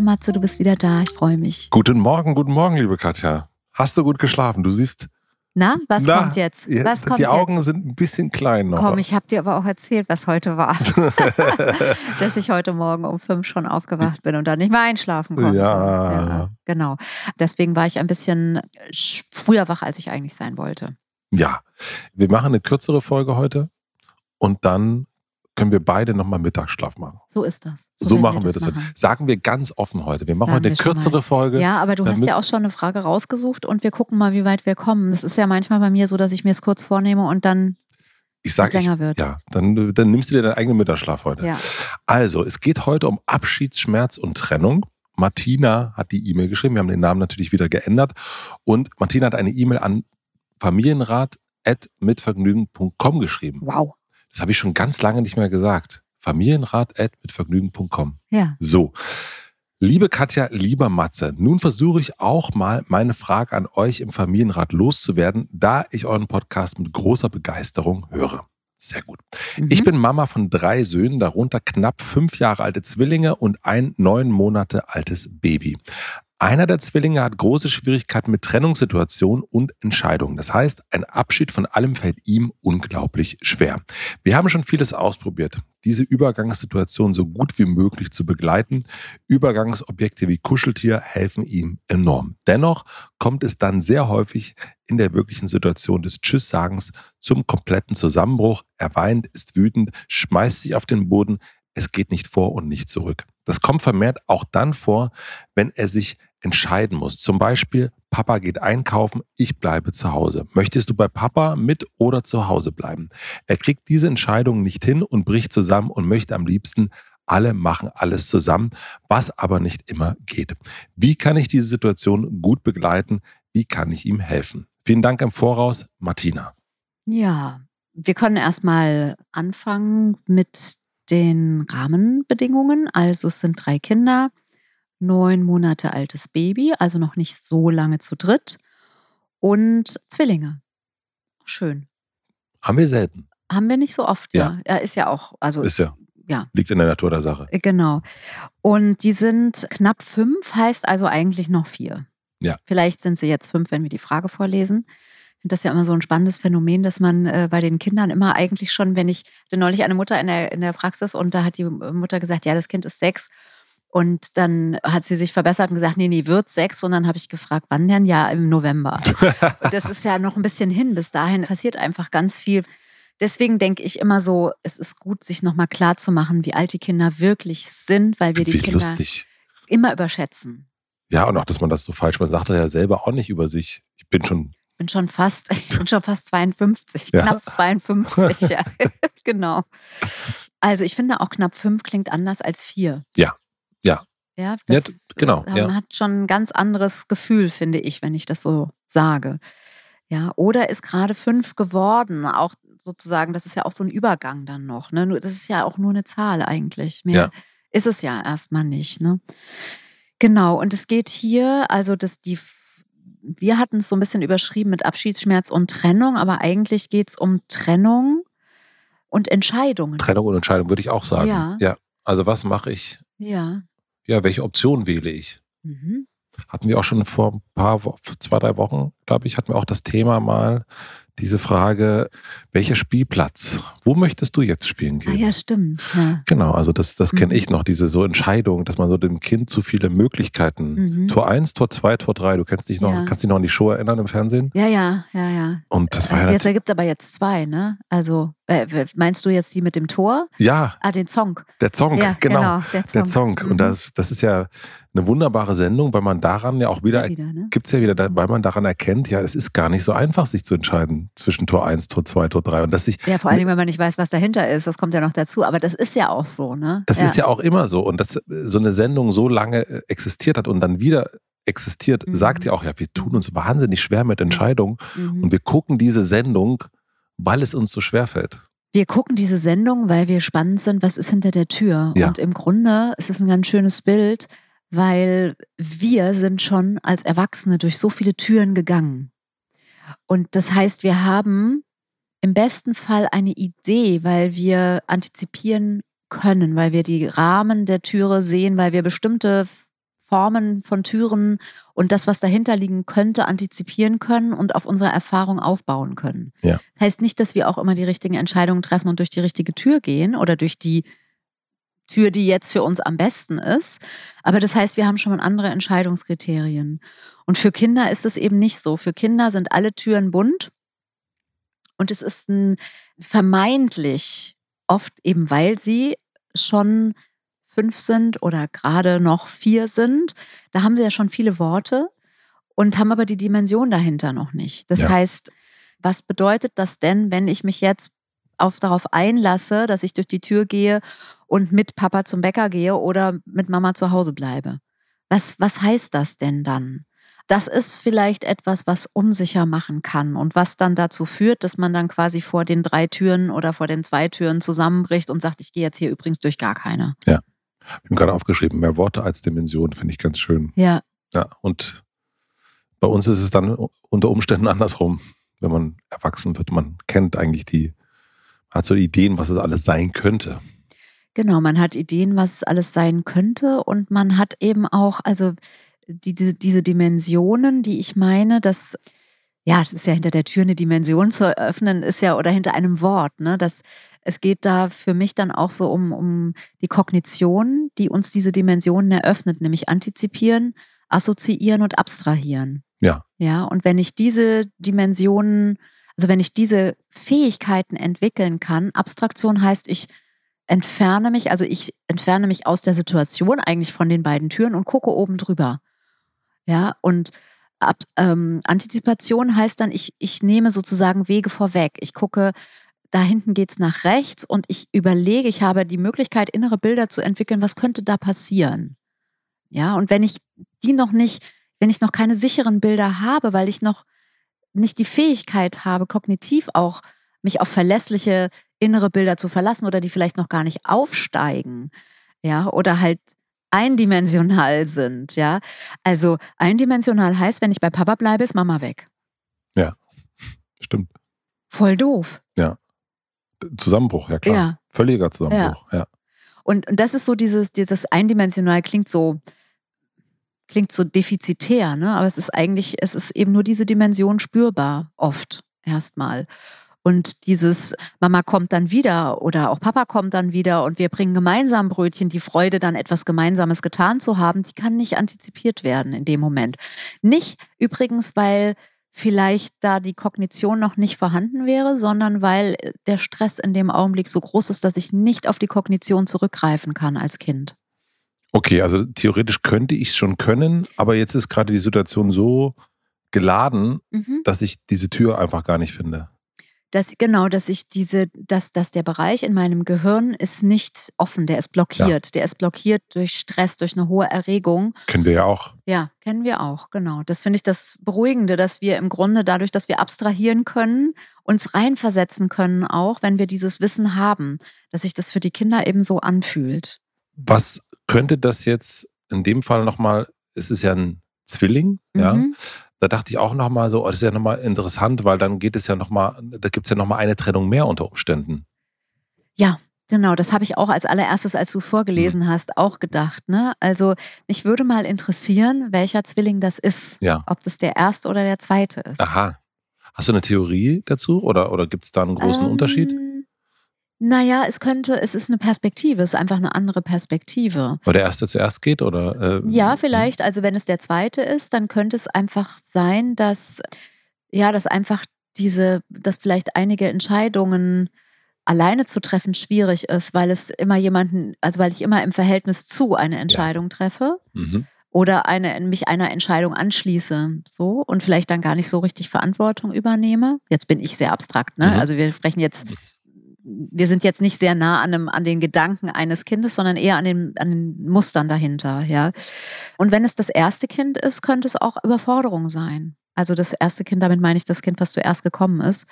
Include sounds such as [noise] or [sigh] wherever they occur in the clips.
Hallo Matze, du bist wieder da. Ich freue mich. Guten Morgen, guten Morgen, liebe Katja. Hast du gut geschlafen? Du siehst. Na, was Na, kommt jetzt? Was kommt die Augen jetzt? sind ein bisschen klein noch. Komm, ich habe dir aber auch erzählt, was heute war. [laughs] Dass ich heute Morgen um fünf schon aufgewacht bin und dann nicht mehr einschlafen konnte. Ja. ja. Genau. Deswegen war ich ein bisschen früher wach, als ich eigentlich sein wollte. Ja. Wir machen eine kürzere Folge heute und dann können wir beide nochmal Mittagsschlaf machen. So ist das. So, so machen wir das. Machen. Heute. Sagen wir ganz offen heute. Wir machen Sagen heute eine kürzere Folge. Ja, aber du hast ja auch schon eine Frage rausgesucht und wir gucken mal, wie weit wir kommen. Das ist ja manchmal bei mir so, dass ich mir es kurz vornehme und dann ich sag, länger ich, wird. Ja, dann, dann nimmst du dir deinen eigenen Mittagsschlaf heute. Ja. Also, es geht heute um Abschiedsschmerz und Trennung. Martina hat die E-Mail geschrieben. Wir haben den Namen natürlich wieder geändert. Und Martina hat eine E-Mail an familienrat.mitvergnügen.com geschrieben. Wow. Das habe ich schon ganz lange nicht mehr gesagt. Familienrat.mitvergnügen.com. Ja. So. Liebe Katja, lieber Matze, nun versuche ich auch mal meine Frage an euch im Familienrat loszuwerden, da ich euren Podcast mit großer Begeisterung höre. Sehr gut. Mhm. Ich bin Mama von drei Söhnen, darunter knapp fünf Jahre alte Zwillinge und ein neun Monate altes Baby. Einer der Zwillinge hat große Schwierigkeiten mit Trennungssituationen und Entscheidungen. Das heißt, ein Abschied von allem fällt ihm unglaublich schwer. Wir haben schon vieles ausprobiert, diese Übergangssituation so gut wie möglich zu begleiten. Übergangsobjekte wie Kuscheltier helfen ihm enorm. Dennoch kommt es dann sehr häufig in der wirklichen Situation des Tschüss-Sagens zum kompletten Zusammenbruch. Er weint, ist wütend, schmeißt sich auf den Boden. Es geht nicht vor und nicht zurück. Das kommt vermehrt auch dann vor, wenn er sich entscheiden muss. Zum Beispiel, Papa geht einkaufen, ich bleibe zu Hause. Möchtest du bei Papa mit oder zu Hause bleiben? Er kriegt diese Entscheidung nicht hin und bricht zusammen und möchte am liebsten alle machen alles zusammen, was aber nicht immer geht. Wie kann ich diese Situation gut begleiten? Wie kann ich ihm helfen? Vielen Dank im Voraus, Martina. Ja, wir können erstmal anfangen mit den Rahmenbedingungen. Also es sind drei Kinder, neun Monate altes Baby, also noch nicht so lange zu dritt und Zwillinge. Schön. Haben wir selten. Haben wir nicht so oft, ja. ja. Er ist ja auch, also ist ja. Ja. Liegt in der Natur der Sache. Äh, genau. Und die sind knapp fünf, heißt also eigentlich noch vier. Ja. Vielleicht sind sie jetzt fünf, wenn wir die Frage vorlesen. Ich finde das ja immer so ein spannendes Phänomen, dass man äh, bei den Kindern immer eigentlich schon, wenn ich hatte neulich eine Mutter in der, in der Praxis und da hat die Mutter gesagt, ja, das Kind ist sechs. Und dann hat sie sich verbessert und gesagt, nee, nee, wird sechs. Und dann habe ich gefragt, wann denn? Ja, im November. [laughs] und das ist ja noch ein bisschen hin. Bis dahin passiert einfach ganz viel. Deswegen denke ich immer so, es ist gut, sich nochmal klar zu machen, wie alt die Kinder wirklich sind, weil wir die Kinder lustig. immer überschätzen. Ja, und auch, dass man das so falsch, man sagt ja selber auch nicht über sich. Ich bin schon bin schon fast, [laughs] ich bin schon fast 52, ja. knapp 52, ja. [laughs] [laughs] genau. Also ich finde auch knapp fünf klingt anders als vier. Ja, ja. Ja, das ja, genau. Man ja. hat schon ein ganz anderes Gefühl, finde ich, wenn ich das so sage. Ja, oder ist gerade fünf geworden, auch sozusagen, das ist ja auch so ein Übergang dann noch. Ne? Das ist ja auch nur eine Zahl eigentlich. Mehr ja. ist es ja erstmal nicht. Ne? Genau, und es geht hier, also dass die, wir hatten es so ein bisschen überschrieben mit Abschiedsschmerz und Trennung, aber eigentlich geht es um Trennung und Entscheidungen. Trennung und Entscheidung würde ich auch sagen. Ja. ja. Also was mache ich? Ja ja, welche Option wähle ich? Mhm. Hatten wir auch schon vor ein paar, zwei, drei Wochen, glaube ich, hatten wir auch das Thema mal, diese Frage, welcher Spielplatz? Wo möchtest du jetzt spielen gehen? Ah ja, stimmt. Ja. Genau, also das, das kenne Mhm. ich noch, diese so Entscheidung, dass man so dem Kind zu viele Möglichkeiten. Mhm. Tor 1, Tor 2, Tor 3, du kennst dich noch, Ja. kannst dich noch an die Show erinnern im Fernsehen? ja, ja, ja, ja. Und das war ja, Jetzt nat- gibt es aber jetzt zwei, ne? Also, äh, meinst du jetzt die mit dem Tor? ja, Ah, den Song. der Song, Ja, genau. der Song. Der Song. Mhm. Und das, das ist ja eine wunderbare Sendung, weil man daran ja auch wieder, Sehr wieder ne? gibt es ja wieder, weil man daran erkennt, ja, es ist gar nicht so einfach, sich zu entscheiden zwischen Tor 1, Tor 2, Tor 3. Und dass sich Ja, vor allen Dingen, wenn man nicht weiß, was dahinter ist. Das kommt ja noch dazu. Aber das ist ja auch so, ne? Das ist ja auch immer so. Und dass so eine Sendung so lange äh, existiert hat und dann wieder existiert, Mhm. sagt ja auch, ja, wir tun uns wahnsinnig schwer mit Entscheidungen Mhm. und wir gucken diese Sendung, weil es uns so schwer fällt. Wir gucken diese Sendung, weil wir spannend sind, was ist hinter der Tür. Ja. Und im Grunde ist es ein ganz schönes Bild, weil wir sind schon als Erwachsene durch so viele Türen gegangen. Und das heißt, wir haben im besten Fall eine Idee, weil wir antizipieren können, weil wir die Rahmen der Türe sehen, weil wir bestimmte Formen von Türen und das, was dahinter liegen könnte, antizipieren können und auf unsere Erfahrung aufbauen können. Ja. Heißt nicht, dass wir auch immer die richtigen Entscheidungen treffen und durch die richtige Tür gehen oder durch die Tür, die jetzt für uns am besten ist. Aber das heißt, wir haben schon mal andere Entscheidungskriterien. Und für Kinder ist es eben nicht so. Für Kinder sind alle Türen bunt und es ist ein vermeintlich oft eben, weil sie schon fünf sind oder gerade noch vier sind, da haben sie ja schon viele Worte und haben aber die Dimension dahinter noch nicht. Das Ja. heißt, was bedeutet das denn, wenn ich mich jetzt auf, darauf einlasse, dass ich durch die Tür gehe und mit Papa zum Bäcker gehe oder mit Mama zu Hause bleibe? Was, was heißt das denn dann? Das ist vielleicht etwas, was unsicher machen kann und was dann dazu führt, dass man dann quasi vor den drei Türen oder vor den zwei Türen zusammenbricht und sagt, ich gehe jetzt hier übrigens durch gar keine. Ich habe gerade aufgeschrieben, mehr Worte als Dimension, finde ich ganz schön. Ja, Ja, und bei uns ist es dann unter Umständen [laughs] andersrum, wenn man erwachsen wird. Man kennt eigentlich die, hat so Ideen, was es alles sein könnte. genau. Man hat Ideen, was es alles sein könnte und man hat eben auch, also die, diese, diese Dimensionen, die ich meine, dass ja, es ist ja hinter der Tür eine Dimension zu eröffnen, ist ja oder hinter einem Wort, ne? Das, es geht da für mich dann auch so um, um die Kognition, die uns diese Dimensionen eröffnet, nämlich antizipieren, assoziieren und abstrahieren. Ja. Ja, und wenn ich diese Dimensionen, also wenn ich diese Fähigkeiten entwickeln kann, Abstraktion heißt, ich entferne mich, also ich entferne mich aus der Situation, eigentlich von den beiden Türen und gucke oben drüber. Ja, und Ab, ähm, Antizipation heißt dann, ich, ich nehme sozusagen Wege vorweg. Ich gucke, da hinten geht es nach rechts und ich überlege, ich habe die Möglichkeit, innere Bilder zu entwickeln, was könnte da passieren. Ja, und wenn ich die noch nicht, wenn ich noch keine sicheren Bilder habe, weil ich noch nicht die Fähigkeit habe, kognitiv auch mich auf verlässliche innere Bilder zu verlassen oder die vielleicht noch gar nicht aufsteigen, ja, oder halt eindimensional sind, ja. Also eindimensional heißt, wenn ich bei Papa bleibe, ist Mama weg. Stimmt. Voll doof. Zusammenbruch, ja klar. Ja. Völliger Zusammenbruch, ja. Und, und das ist so dieses, dieses eindimensional klingt so, klingt so defizitär, ne? Aber es ist eigentlich, es ist eben nur diese Dimension spürbar, oft erstmal. Und dieses Mama kommt dann wieder oder auch Papa kommt dann wieder und wir bringen gemeinsam Brötchen, die Freude dann etwas Gemeinsames getan zu haben, die kann nicht antizipiert werden in dem Moment. Nicht übrigens, weil vielleicht da die Kognition noch nicht vorhanden wäre, sondern weil der Stress in dem Augenblick so groß ist, dass ich nicht auf die Kognition zurückgreifen kann als Kind. Okay, also theoretisch könnte ich es schon können, aber jetzt ist gerade die Situation so geladen, Mhm. dass ich diese Tür einfach gar nicht finde. Dass, genau, dass ich diese, dass, dass der Bereich in meinem Gehirn ist nicht offen, der ist blockiert. Der ist blockiert durch Stress, durch eine hohe Erregung. Kennen wir ja auch. Ja, kennen wir auch, genau. Das finde ich das Beruhigende, dass wir im Grunde dadurch, dass wir abstrahieren können, uns reinversetzen können, auch wenn wir dieses Wissen haben, dass sich das für die Kinder eben so anfühlt. Was könnte das jetzt in dem Fall nochmal, es ist ja ein Zwilling, ja. Mhm. Da dachte ich auch nochmal so, oh, das ist ja nochmal interessant, weil dann geht es ja nochmal, da gibt es ja nochmal eine Trennung mehr unter Umständen. Genau, das habe ich auch als allererstes, als du es vorgelesen hast, auch gedacht. Ne? Also mich würde mal interessieren, welcher Zwilling das ist. Ja. Ob das der erste oder der zweite ist. Aha. Hast du eine Theorie dazu oder, oder gibt es da einen großen ähm, Unterschied? Naja, es könnte, es ist eine Perspektive, es ist einfach eine andere Perspektive. Weil der erste zuerst geht, oder? Äh, ja, vielleicht. Also wenn es der zweite ist, dann könnte es einfach sein, dass, ja, dass einfach diese, dass vielleicht einige Entscheidungen alleine zu treffen schwierig ist, weil es immer jemanden, also weil ich immer im Verhältnis zu eine Entscheidung ja. treffe. Mhm oder eine, mich einer Entscheidung anschließe, so und vielleicht dann gar nicht so richtig Verantwortung übernehme. Jetzt bin ich sehr abstrakt, ne? Mhm. Also wir sprechen jetzt mhm wir sind jetzt nicht sehr nah an, einem, an den Gedanken eines Kindes, sondern eher an den, an den Mustern dahinter. Ja. Und wenn es das erste Kind ist, könnte es auch Überforderung sein. Also das erste Kind, damit meine ich das Kind, was zuerst gekommen ist.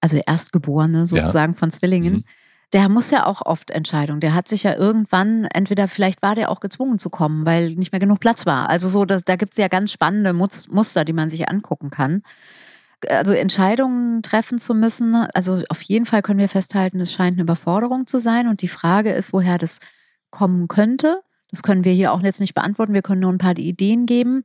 Also der Erstgeborene sozusagen ja. von Zwillingen. Mhm. Der muss ja auch oft Entscheidungen. Der hat sich ja irgendwann, entweder vielleicht war der auch gezwungen zu kommen, weil nicht mehr genug Platz war. Also so, das, da gibt es ja ganz spannende Muster, die man sich angucken kann also Entscheidungen treffen zu müssen. Also auf jeden Fall können wir festhalten, es scheint eine Überforderung zu sein. Und die Frage ist, woher das kommen könnte. Das können wir hier auch jetzt nicht beantworten. Wir können nur ein paar Ideen geben.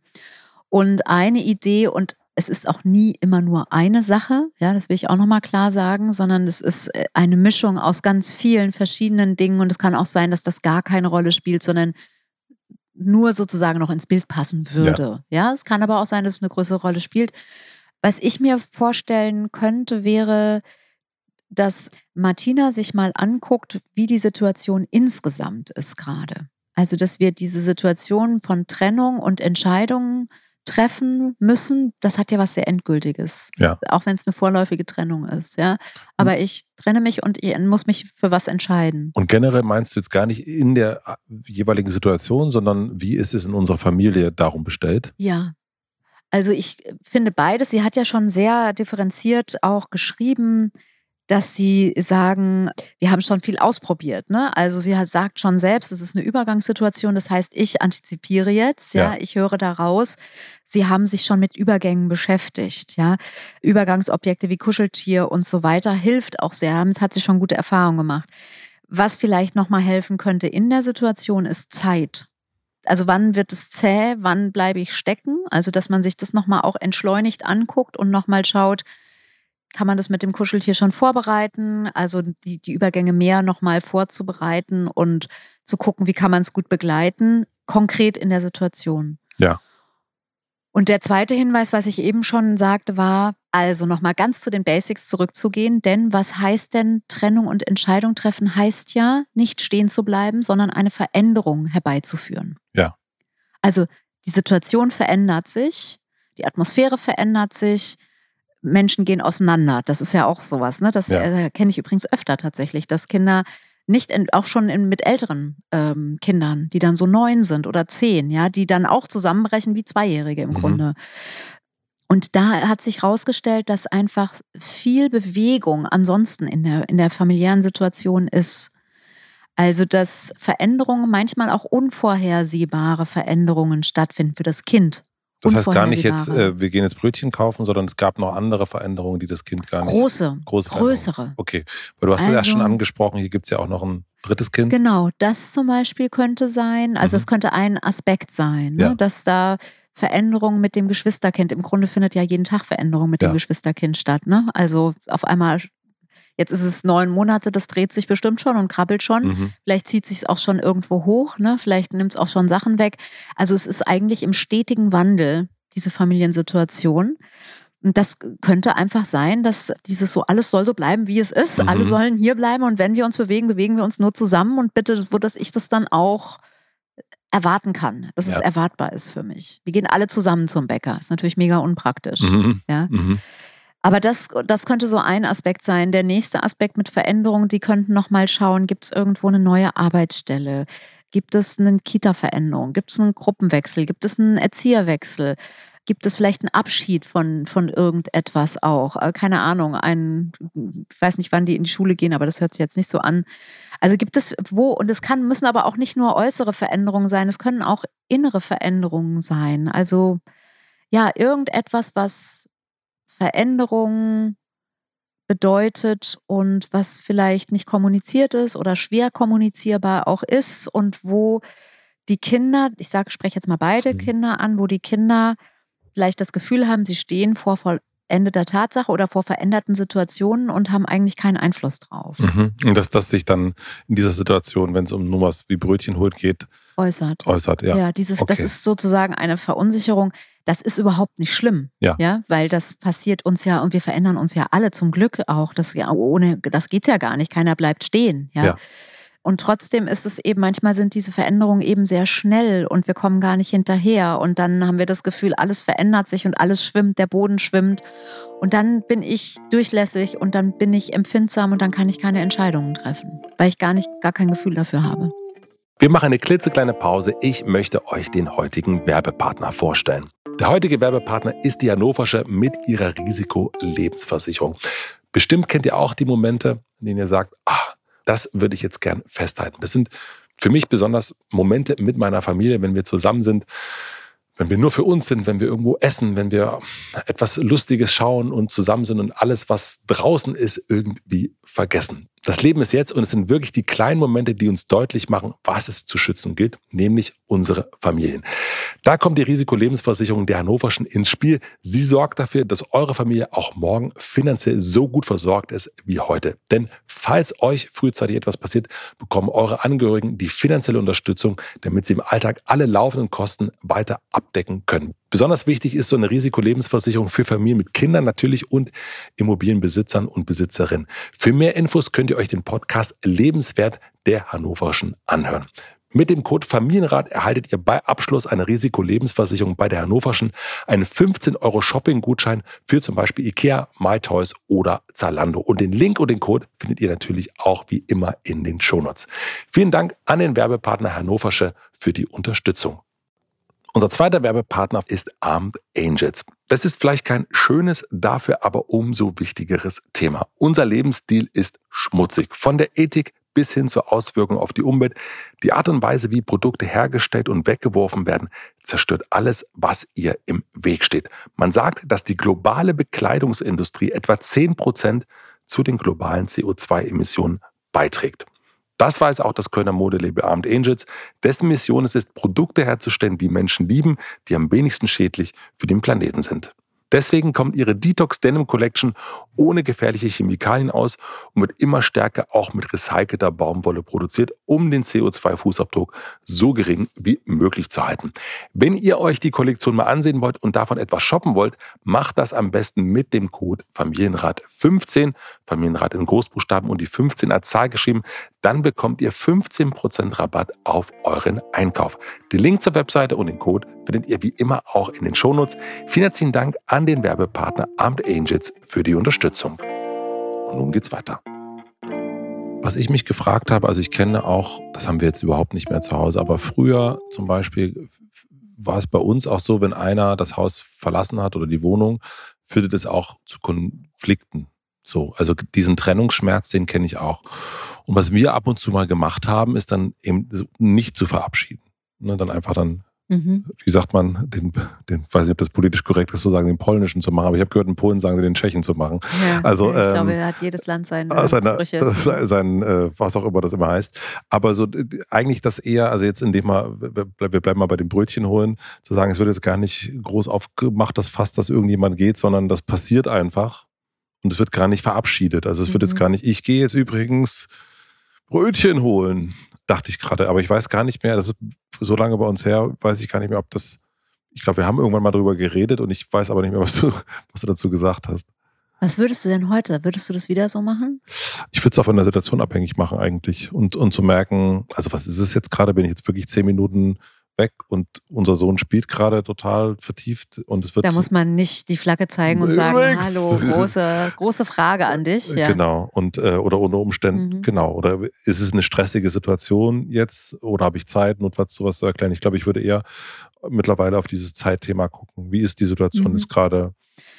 Und eine Idee, und es ist auch nie immer nur eine Sache, ja, das will ich auch nochmal klar sagen, sondern es ist äh, eine Mischung aus ganz vielen verschiedenen Dingen. Und es kann auch sein, dass das gar keine Rolle spielt, sondern nur sozusagen noch ins Bild passen würde. Ja, ja es kann aber auch sein, dass es eine größere Rolle spielt. Was ich mir vorstellen könnte, wäre, dass Martina sich mal anguckt, wie die Situation insgesamt ist gerade. Also, dass wir diese Situation von Trennung und Entscheidungen treffen müssen, das hat ja was sehr Endgültiges. Ja. Auch wenn es eine vorläufige Trennung ist, ja. Aber ich trenne mich und ich muss mich für was entscheiden. Und generell meinst du jetzt gar nicht in der äh, jeweiligen Situation, sondern wie ist es in unserer Familie darum bestellt? Ja, also ich finde beides. Sie hat ja schon sehr differenziert auch geschrieben, dass sie sagen, wir haben schon viel ausprobiert. Ne? Also sie hat, sagt schon selbst, es ist eine Übergangssituation. Das heißt, ich antizipiere jetzt, ja, ja, ich höre daraus, sie haben sich schon mit Übergängen beschäftigt. Ja? Übergangsobjekte wie Kuscheltier und so weiter hilft auch sehr. Damit hat sie schon gute Erfahrungen gemacht. Was vielleicht nochmal helfen könnte in der Situation ist Zeit also wann wird es zäh, wann bleibe ich stecken? Also dass man sich das nochmal auch entschleunigt anguckt und nochmal schaut, kann man das mit dem Kuscheltier schon vorbereiten? Also die, die Übergänge mehr nochmal vorzubereiten und zu gucken, wie kann man es gut begleiten, konkret in der Situation. Ja. Und der zweite Hinweis, was ich eben schon sagte, war, also nochmal ganz zu den Basics zurückzugehen, denn was heißt denn Trennung und Entscheidung treffen, heißt ja, nicht stehen zu bleiben, sondern eine Veränderung herbeizuführen. Also die Situation verändert sich, die Atmosphäre verändert sich, Menschen gehen auseinander. Das ist ja auch sowas, ne? Das ja. äh, kenne ich übrigens öfter tatsächlich, dass Kinder nicht in, auch schon in, mit älteren ähm, Kindern, die dann so neun sind oder zehn, ja, die dann auch zusammenbrechen wie Zweijährige im mhm. Grunde. Und da hat sich herausgestellt, dass einfach viel Bewegung ansonsten in der, in der familiären Situation ist. Also, dass Veränderungen, manchmal auch unvorhersehbare Veränderungen stattfinden für das Kind. Das heißt gar nicht jetzt, äh, wir gehen jetzt Brötchen kaufen, sondern es gab noch andere Veränderungen, die das Kind gar nicht. Große, große größere. Okay, weil du hast also, ja schon angesprochen, hier gibt es ja auch noch ein drittes Kind. Genau, das zum Beispiel könnte sein, also es mhm. könnte ein Aspekt sein, ne, ja. dass da Veränderungen mit dem Geschwisterkind, im Grunde findet ja jeden Tag Veränderung mit ja. dem Geschwisterkind statt. Ne? Also auf einmal Jetzt ist es neun Monate, das dreht sich bestimmt schon und krabbelt schon. Mhm. Vielleicht zieht sich es auch schon irgendwo hoch, ne? Vielleicht nimmt es auch schon Sachen weg. Also es ist eigentlich im stetigen Wandel, diese Familiensituation. Und das könnte einfach sein, dass dieses so, alles soll so bleiben, wie es ist. Mhm. Alle sollen hier bleiben und wenn wir uns bewegen, bewegen wir uns nur zusammen und bitte, wo dass ich das dann auch erwarten kann, dass ja. es erwartbar ist für mich. Wir gehen alle zusammen zum Bäcker. Ist natürlich mega unpraktisch. Mhm. Ja. Mhm. Aber das, das könnte so ein Aspekt sein. Der nächste Aspekt mit Veränderung, die könnten nochmal schauen, gibt es irgendwo eine neue Arbeitsstelle? Gibt es eine Kita-Veränderung? Gibt es einen Gruppenwechsel? Gibt es einen Erzieherwechsel? Gibt es vielleicht einen Abschied von, von irgendetwas auch? Äh, keine Ahnung, ein, ich weiß nicht, wann die in die Schule gehen, aber das hört sich jetzt nicht so an. Also gibt es wo, und es kann, müssen aber auch nicht nur äußere Veränderungen sein, es können auch innere Veränderungen sein. Also ja, irgendetwas, was Veränderung bedeutet und was vielleicht nicht kommuniziert ist oder schwer kommunizierbar auch ist und wo die Kinder, ich sage, spreche jetzt mal beide mhm. Kinder an, wo die Kinder vielleicht das Gefühl haben, sie stehen vor Ende der Tatsache oder vor veränderten Situationen und haben eigentlich keinen Einfluss drauf. Mhm. Und dass das sich dann in dieser Situation, wenn es um nur was wie Brötchen holt geht, äußert. Äußert, ja. Ja, diese, okay. das ist sozusagen eine Verunsicherung. Das ist überhaupt nicht schlimm, ja. ja, weil das passiert uns ja und wir verändern uns ja alle zum Glück auch. Das ja ohne, das geht's ja gar nicht. Keiner bleibt stehen, ja. ja. Und trotzdem ist es eben, manchmal sind diese Veränderungen eben sehr schnell und wir kommen gar nicht hinterher. Und dann haben wir das Gefühl, alles verändert sich und alles schwimmt, der Boden schwimmt. Und dann bin ich durchlässig und dann bin ich empfindsam und dann kann ich keine Entscheidungen treffen, weil ich gar nicht, gar kein Gefühl dafür habe. Wir machen eine klitzekleine Pause. Ich möchte euch den heutigen Werbepartner vorstellen. Der heutige Werbepartner ist die Hannoversche mit ihrer Risikolebensversicherung. Bestimmt kennt ihr auch die Momente, in denen ihr sagt, ah, das würde ich jetzt gern festhalten. Das sind für mich besonders Momente mit meiner Familie, wenn wir zusammen sind, wenn wir nur für uns sind, wenn wir irgendwo essen, wenn wir etwas Lustiges schauen und zusammen sind und alles, was draußen ist, irgendwie vergessen. Das Leben ist jetzt und es sind wirklich die kleinen Momente, die uns deutlich machen, was es zu schützen gilt, nämlich unsere Familien. Da kommt die Risikolebensversicherung der Hannoverschen ins Spiel. Sie sorgt dafür, dass eure Familie auch morgen finanziell so gut versorgt ist wie heute. Denn falls euch frühzeitig etwas passiert, bekommen eure Angehörigen die finanzielle Unterstützung, damit sie im Alltag alle laufenden Kosten weiter abdecken können. Besonders wichtig ist so eine Risikolebensversicherung für Familien mit Kindern natürlich und Immobilienbesitzern und Besitzerinnen. Für mehr Infos könnt ihr euch den Podcast Lebenswert der Hannoverschen anhören. Mit dem Code Familienrat erhaltet ihr bei Abschluss einer Risikolebensversicherung bei der Hannoverschen einen 15 Euro Shopping-Gutschein für zum Beispiel Ikea, MyToys oder Zalando. Und den Link und den Code findet ihr natürlich auch wie immer in den Shownotes. Vielen Dank an den Werbepartner Hannoversche für die Unterstützung. Unser zweiter Werbepartner ist Armed Angels. Das ist vielleicht kein schönes, dafür aber umso wichtigeres Thema. Unser Lebensstil ist schmutzig. Von der Ethik bis hin zur Auswirkung auf die Umwelt. Die Art und Weise, wie Produkte hergestellt und weggeworfen werden, zerstört alles, was ihr im Weg steht. Man sagt, dass die globale Bekleidungsindustrie etwa 10 Prozent zu den globalen CO2-Emissionen beiträgt. Das weiß auch das Kölner Modelabel Armed Angels. Dessen Mission es ist, Produkte herzustellen, die Menschen lieben, die am wenigsten schädlich für den Planeten sind. Deswegen kommt ihre Detox Denim Collection ohne gefährliche Chemikalien aus und wird immer stärker auch mit recycelter Baumwolle produziert, um den CO2-Fußabdruck so gering wie möglich zu halten. Wenn ihr euch die Kollektion mal ansehen wollt und davon etwas shoppen wollt, macht das am besten mit dem Code Familienrat 15, Familienrat in Großbuchstaben und die 15 als Zahl geschrieben. Dann bekommt ihr 15% Rabatt auf euren Einkauf. Den Link zur Webseite und den Code findet ihr wie immer auch in den Shownotes. Vielen herzlichen Dank an den Werbepartner Armed Angels für die Unterstützung. Und nun geht's weiter. Was ich mich gefragt habe, also ich kenne auch, das haben wir jetzt überhaupt nicht mehr zu Hause, aber früher zum Beispiel war es bei uns auch so, wenn einer das Haus verlassen hat oder die Wohnung, führte das auch zu Konflikten. So, also diesen Trennungsschmerz, den kenne ich auch. Und was wir ab und zu mal gemacht haben, ist dann eben nicht zu verabschieden. Ne, dann einfach dann Mhm. Wie sagt man, den, den, weiß nicht, ob das politisch korrekt ist, zu sagen, den polnischen zu machen, aber ich habe gehört, in Polen sagen sie den Tschechen zu machen. Ja, also, ich ähm, glaube, hat jedes Land seine, äh, seine. Sein, sein äh, was auch immer das immer heißt. Aber so eigentlich das eher, also jetzt indem wir, wir bleiben mal bei dem Brötchen holen, zu sagen, es wird jetzt gar nicht groß aufgemacht, dass fast, dass irgendjemand geht, sondern das passiert einfach und es wird gar nicht verabschiedet. Also es mhm. wird jetzt mhm. gar nicht, ich gehe jetzt übrigens Brötchen holen dachte ich gerade. Aber ich weiß gar nicht mehr, das ist so lange bei uns her, weiß ich gar nicht mehr, ob das. Ich glaube, wir haben irgendwann mal darüber geredet und ich weiß aber nicht mehr, was du, was du dazu gesagt hast. Was würdest du denn heute? Würdest du das wieder so machen? Ich würde es auch von der Situation abhängig machen eigentlich und, und zu merken, also was ist es jetzt gerade? Bin ich jetzt wirklich zehn Minuten weg und unser Sohn spielt gerade total vertieft und es wird. Da muss man nicht die Flagge zeigen und sagen, nix. hallo, große, große Frage an dich. Ja. Genau. Und äh, oder unter Umständen, mhm. genau. Oder ist es eine stressige Situation jetzt oder habe ich Zeit, notfalls sowas zu erklären? Ich glaube, ich würde eher mittlerweile auf dieses Zeitthema gucken. Wie ist die Situation mhm. jetzt gerade?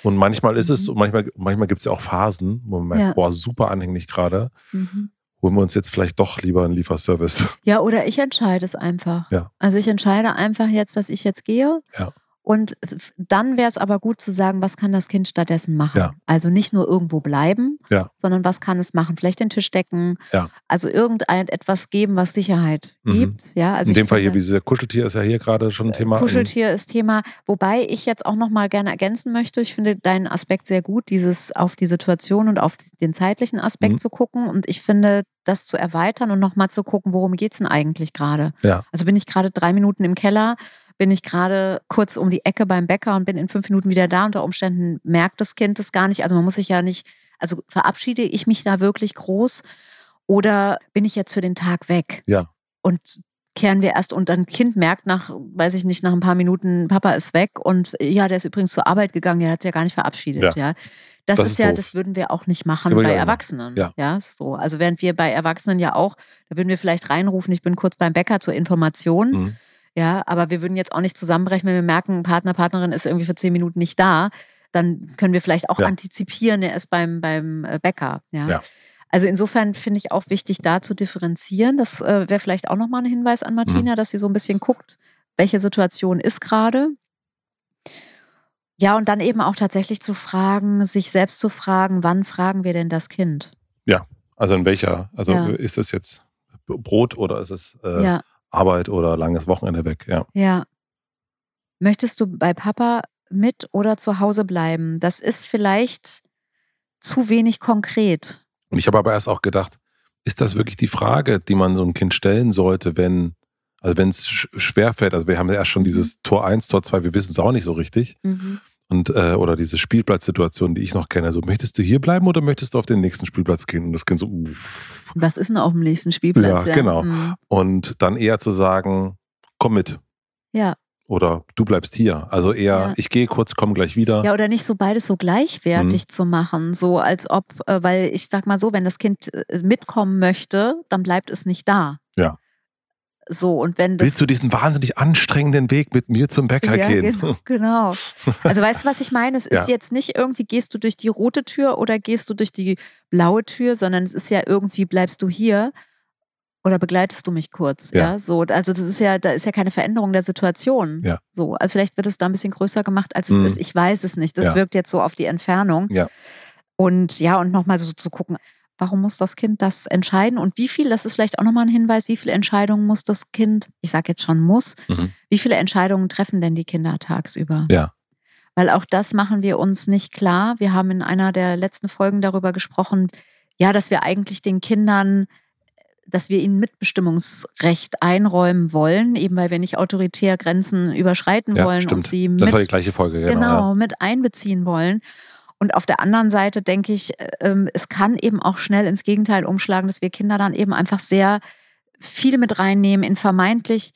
Und manchmal ist es, mhm. und manchmal, manchmal gibt es ja auch Phasen, wo man merkt, ja. boah, super anhänglich gerade. Mhm holen wir uns jetzt vielleicht doch lieber einen Lieferservice. Ja, oder ich entscheide es einfach. Ja. Also ich entscheide einfach jetzt, dass ich jetzt gehe. Ja. Und dann wäre es aber gut zu sagen, was kann das Kind stattdessen machen? Ja. Also nicht nur irgendwo bleiben, Ja. sondern was kann es machen? Vielleicht den Tisch decken, Ja. also irgendein etwas geben, was Sicherheit Mhm. gibt. Ja, also In dem Fall hier, finde, wie dieser Kuscheltier ist ja hier gerade schon ein Thema. Kuscheltier ist Thema, wobei ich jetzt auch noch mal gerne ergänzen möchte. Ich finde deinen Aspekt sehr gut, dieses auf die Situation und auf den zeitlichen Aspekt Mhm. zu gucken. Und ich finde, das zu erweitern und noch mal zu gucken, worum geht es denn eigentlich gerade? Ja. Also bin ich gerade drei Minuten im Keller, bin ich gerade kurz um die Ecke beim Bäcker und bin in fünf Minuten wieder da. Unter Umständen merkt das Kind es gar nicht. Also man muss sich ja nicht, also verabschiede ich mich da wirklich groß oder bin ich jetzt für den Tag weg? Ja. Und kehren wir erst und ein Kind merkt nach, weiß ich nicht, nach ein paar Minuten, Papa ist weg und ja, der ist übrigens zur Arbeit gegangen, der hat sich ja gar nicht verabschiedet, ja. Das, Das ist ist ja, doof. das würden wir auch nicht machen Ja, bei Erwachsenen. Ja. ja, so. Also während wir bei Erwachsenen ja auch, da würden wir vielleicht reinrufen, ich bin kurz beim Bäcker zur Information. Mhm. Ja, aber wir würden jetzt auch nicht zusammenbrechen, wenn wir merken, Partner, Partnerin ist irgendwie für zehn Minuten nicht da. Dann können wir vielleicht auch Ja. antizipieren, er ist beim, beim äh, Bäcker. Ja. Ja. Also insofern finde ich auch wichtig, da zu differenzieren. Das äh, wäre vielleicht auch nochmal ein Hinweis an Martina, dass sie so ein bisschen guckt, welche Situation ist gerade. Ja, und dann eben auch tatsächlich zu fragen, sich selbst zu fragen, wann fragen wir denn das Kind? Also in welcher? Also Ja. ist es jetzt Brot oder ist es äh, Ja, Arbeit oder langes Wochenende weg? Ja. ja. Möchtest du bei Papa mit oder zu Hause bleiben? Das ist vielleicht zu wenig konkret. Und ich habe aber erst auch gedacht, ist das wirklich die Frage, die man so ein Kind stellen sollte, wenn, also wenn es sch schwerfällt, also wir haben ja erst schon Mhm. dieses Tor 1, Tor 2, wir wissen es auch nicht so richtig. Mhm. Und, äh, oder diese Spielplatzsituation, die ich noch kenne. So, möchtest du hier bleiben oder möchtest du auf den nächsten Spielplatz gehen? Und das Kind so, uh. Was ist denn auf dem nächsten Spielplatz? Ja, genau. Mhm. Und dann eher zu sagen, komm mit. Ja. Oder du bleibst hier. Also eher, Ja. ich gehe kurz, komm gleich wieder. Ja, oder nicht so beides so gleichwertig Mhm. zu machen, so als ob, äh, weil ich sag mal so, wenn das Kind äh, mitkommen möchte, dann bleibt es nicht da. So, und wenn. Willst du diesen wahnsinnig anstrengenden Weg mit mir zum Bäcker ja, gehen? Genau, [laughs] genau. Also weißt du, was ich meine? Es ist Ja. jetzt nicht irgendwie, gehst du durch die rote Tür oder gehst du durch die blaue Tür, sondern es ist ja irgendwie, bleibst du hier oder begleitest du mich kurz? Ja. Ja. so. Also das ist ja, da ist ja keine Veränderung der Situation. Ja. So, also vielleicht wird es da ein bisschen größer gemacht, als es Mhm. ist. Ich weiß es nicht. Das wirkt jetzt so auf die Entfernung. Ja. Und ja, und nochmal so zu gucken, warum muss das Kind das entscheiden und wie viel, das ist vielleicht auch nochmal ein Hinweis, wie viele Entscheidungen muss das Kind, ich sage jetzt schon muss, Mhm. wie viele Entscheidungen treffen denn die Kinder tagsüber? Ja. Weil auch das machen wir uns nicht klar. Wir haben in einer der letzten Folgen darüber gesprochen, ja, dass wir eigentlich den Kindern, dass wir ihnen Mitbestimmungsrecht einräumen wollen, eben weil wir nicht autoritär Grenzen überschreiten Ja, wollen und stimmt. sie Das mit war die gleiche Folge, genau. genau, Ja. mit einbeziehen wollen. Und auf der anderen Seite denke ich, äh, ähm, es kann eben auch schnell ins Gegenteil umschlagen, dass wir Kinder dann eben einfach sehr viel mit reinnehmen in vermeintlich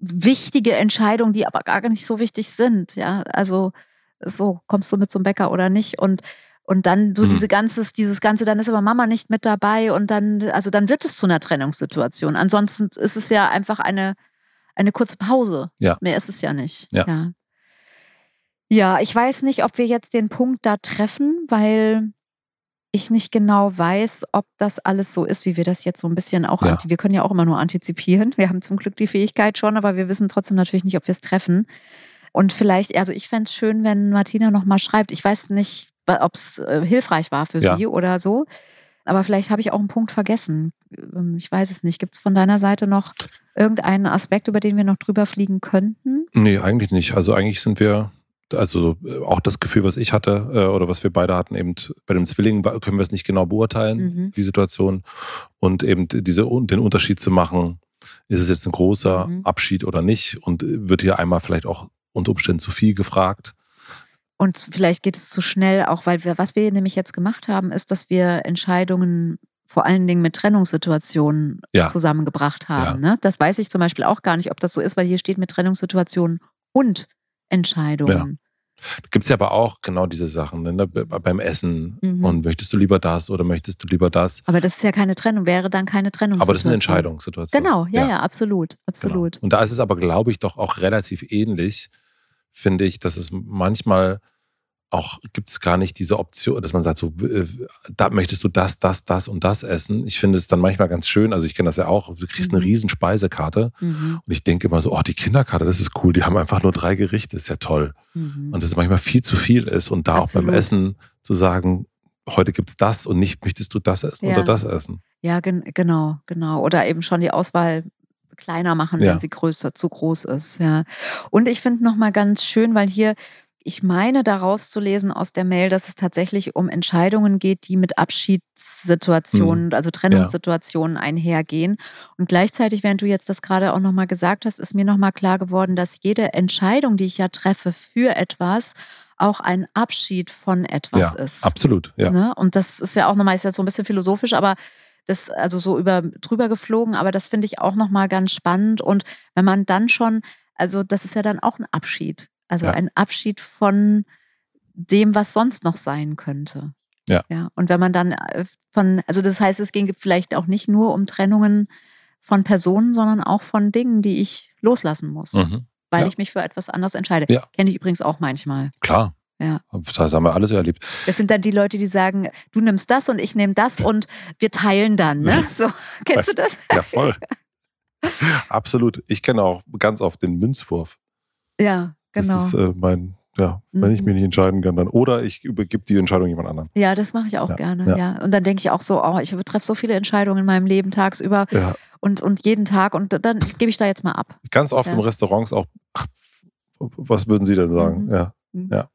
wichtige Entscheidungen, die aber gar nicht so wichtig sind. Ja, also so kommst du mit zum Bäcker oder nicht und und dann so Mhm. diese ganzes, dieses ganze, dann ist aber Mama nicht mit dabei und dann, also dann wird es zu einer Trennungssituation. Ansonsten ist es ja einfach eine, eine kurze Pause. Ja. Mehr ist es ja nicht. Ja. ja. Ja, ich weiß nicht, ob wir jetzt den Punkt da treffen, weil ich nicht genau weiß, ob das alles so ist, wie wir das jetzt so ein bisschen auch, Ja. wir können ja auch immer nur antizipieren. Wir haben zum Glück die Fähigkeit schon, aber wir wissen trotzdem natürlich nicht, ob wir es treffen. Und vielleicht, also ich fände es schön, wenn Martina nochmal schreibt. Ich weiß nicht, ob es äh, hilfreich war für Ja. sie oder so. Aber vielleicht habe ich auch einen Punkt vergessen. Ähm, Ich weiß es nicht. Gibt es von deiner Seite noch irgendeinen Aspekt, über den wir noch drüber fliegen könnten? Nee, eigentlich nicht. Also eigentlich sind wir, also äh, auch das Gefühl, was ich hatte äh, oder was wir beide hatten, eben bei dem Zwilling können wir es nicht genau beurteilen, Mhm. die Situation. Und eben diese, den Unterschied zu machen, ist es jetzt ein großer Mhm. Abschied oder nicht? Und wird hier einmal vielleicht auch unter Umständen zu viel gefragt? Und vielleicht geht es zu schnell, auch weil wir, was wir nämlich jetzt gemacht haben, ist, dass wir Entscheidungen vor allen Dingen mit Trennungssituationen Ja. zusammengebracht haben. Ne? Das weiß ich zum Beispiel auch gar nicht, ob das so ist, weil hier steht mit Trennungssituationen und Entscheidungen. Da gibt es ja aber auch genau diese Sachen ne? Be- beim Essen. Mhm. Und möchtest du lieber das oder möchtest du lieber das? Aber das ist ja keine Trennung, wäre dann keine Trennungssituation. Aber das ist eine Entscheidungssituation. Genau, ja, ja, absolut, Genau. absolut. Und da ist es aber, glaube ich, doch auch relativ ähnlich, finde ich, dass es manchmal auch gibt es gar nicht diese Option, dass man sagt, so, äh, da möchtest du das, das, das und das essen. Ich finde es dann manchmal ganz schön, also ich kenne das ja auch, du kriegst mhm. eine riesen Speisekarte mhm. und ich denke immer so, oh, die Kinderkarte, das ist cool, die haben einfach nur drei Gerichte, ist ja toll. Mhm. Und dass es manchmal viel zu viel ist und da Absolut. auch beim Essen zu sagen, heute gibt es das und nicht möchtest du das essen ja. oder das essen. Ja, gen genau, genau. Oder eben schon die Auswahl kleiner machen, ja. wenn sie größer, zu groß ist. Ja. Und ich finde nochmal ganz schön, weil hier ich meine daraus zu lesen aus der Mail, dass es tatsächlich um Entscheidungen geht, die mit Abschiedssituationen, mhm. also Trennungssituationen ja. einhergehen. Und gleichzeitig, während du jetzt das gerade auch nochmal gesagt hast, ist mir nochmal klar geworden, dass jede Entscheidung, die ich ja treffe für etwas, auch ein Abschied von etwas ja, ist. Absolut, ja. Ne? Und das ist ja auch nochmal, ist jetzt so ein bisschen philosophisch, aber das, also so über drüber geflogen, aber das finde ich auch nochmal ganz spannend. Und wenn man dann schon, also das ist ja dann auch ein Abschied. Also ja. ein Abschied von dem, was sonst noch sein könnte. Ja. ja. Und wenn man dann äh, von, also das heißt, es ging vielleicht auch nicht nur um Trennungen von Personen, sondern auch von Dingen, die ich loslassen muss, mhm. weil ja. ich mich für etwas anderes entscheide. Ja. Kenne ich übrigens auch manchmal. Klar. Ja. Das haben wir alles erlebt. Das sind dann die Leute, die sagen, du nimmst das und ich nehme das und wir teilen dann. Ne? So, [laughs] kennst du das? Ja, voll. [laughs] Absolut. Ich kenne auch ganz oft den Münzwurf. Ja. Genau. Das ist äh, mein, ja, wenn ich mhm. mich nicht entscheiden kann, dann. Oder ich übergebe die Entscheidung jemand anderem. Ja, das mache ich auch ja. gerne. Ja. ja. Und dann denke ich auch so, oh, ich treffe so viele Entscheidungen in meinem Leben tagsüber ja. und, und jeden Tag und dann gebe ich da jetzt mal ab. Ganz oft im Restaurants auch, ach, was würden Sie denn sagen? Mhm. Ja. Mhm. ja.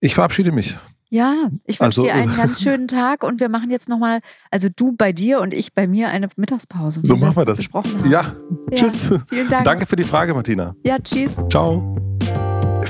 Ich verabschiede mich. Ja, ich wünsche also, dir einen [laughs] ganz schönen Tag und wir machen jetzt nochmal, also du bei dir und ich bei mir eine Mittagspause. So machen wir das. Besprochen Ja, tschüss. Vielen Dank. Danke für die Frage, Martina. Ja, tschüss. Ciao.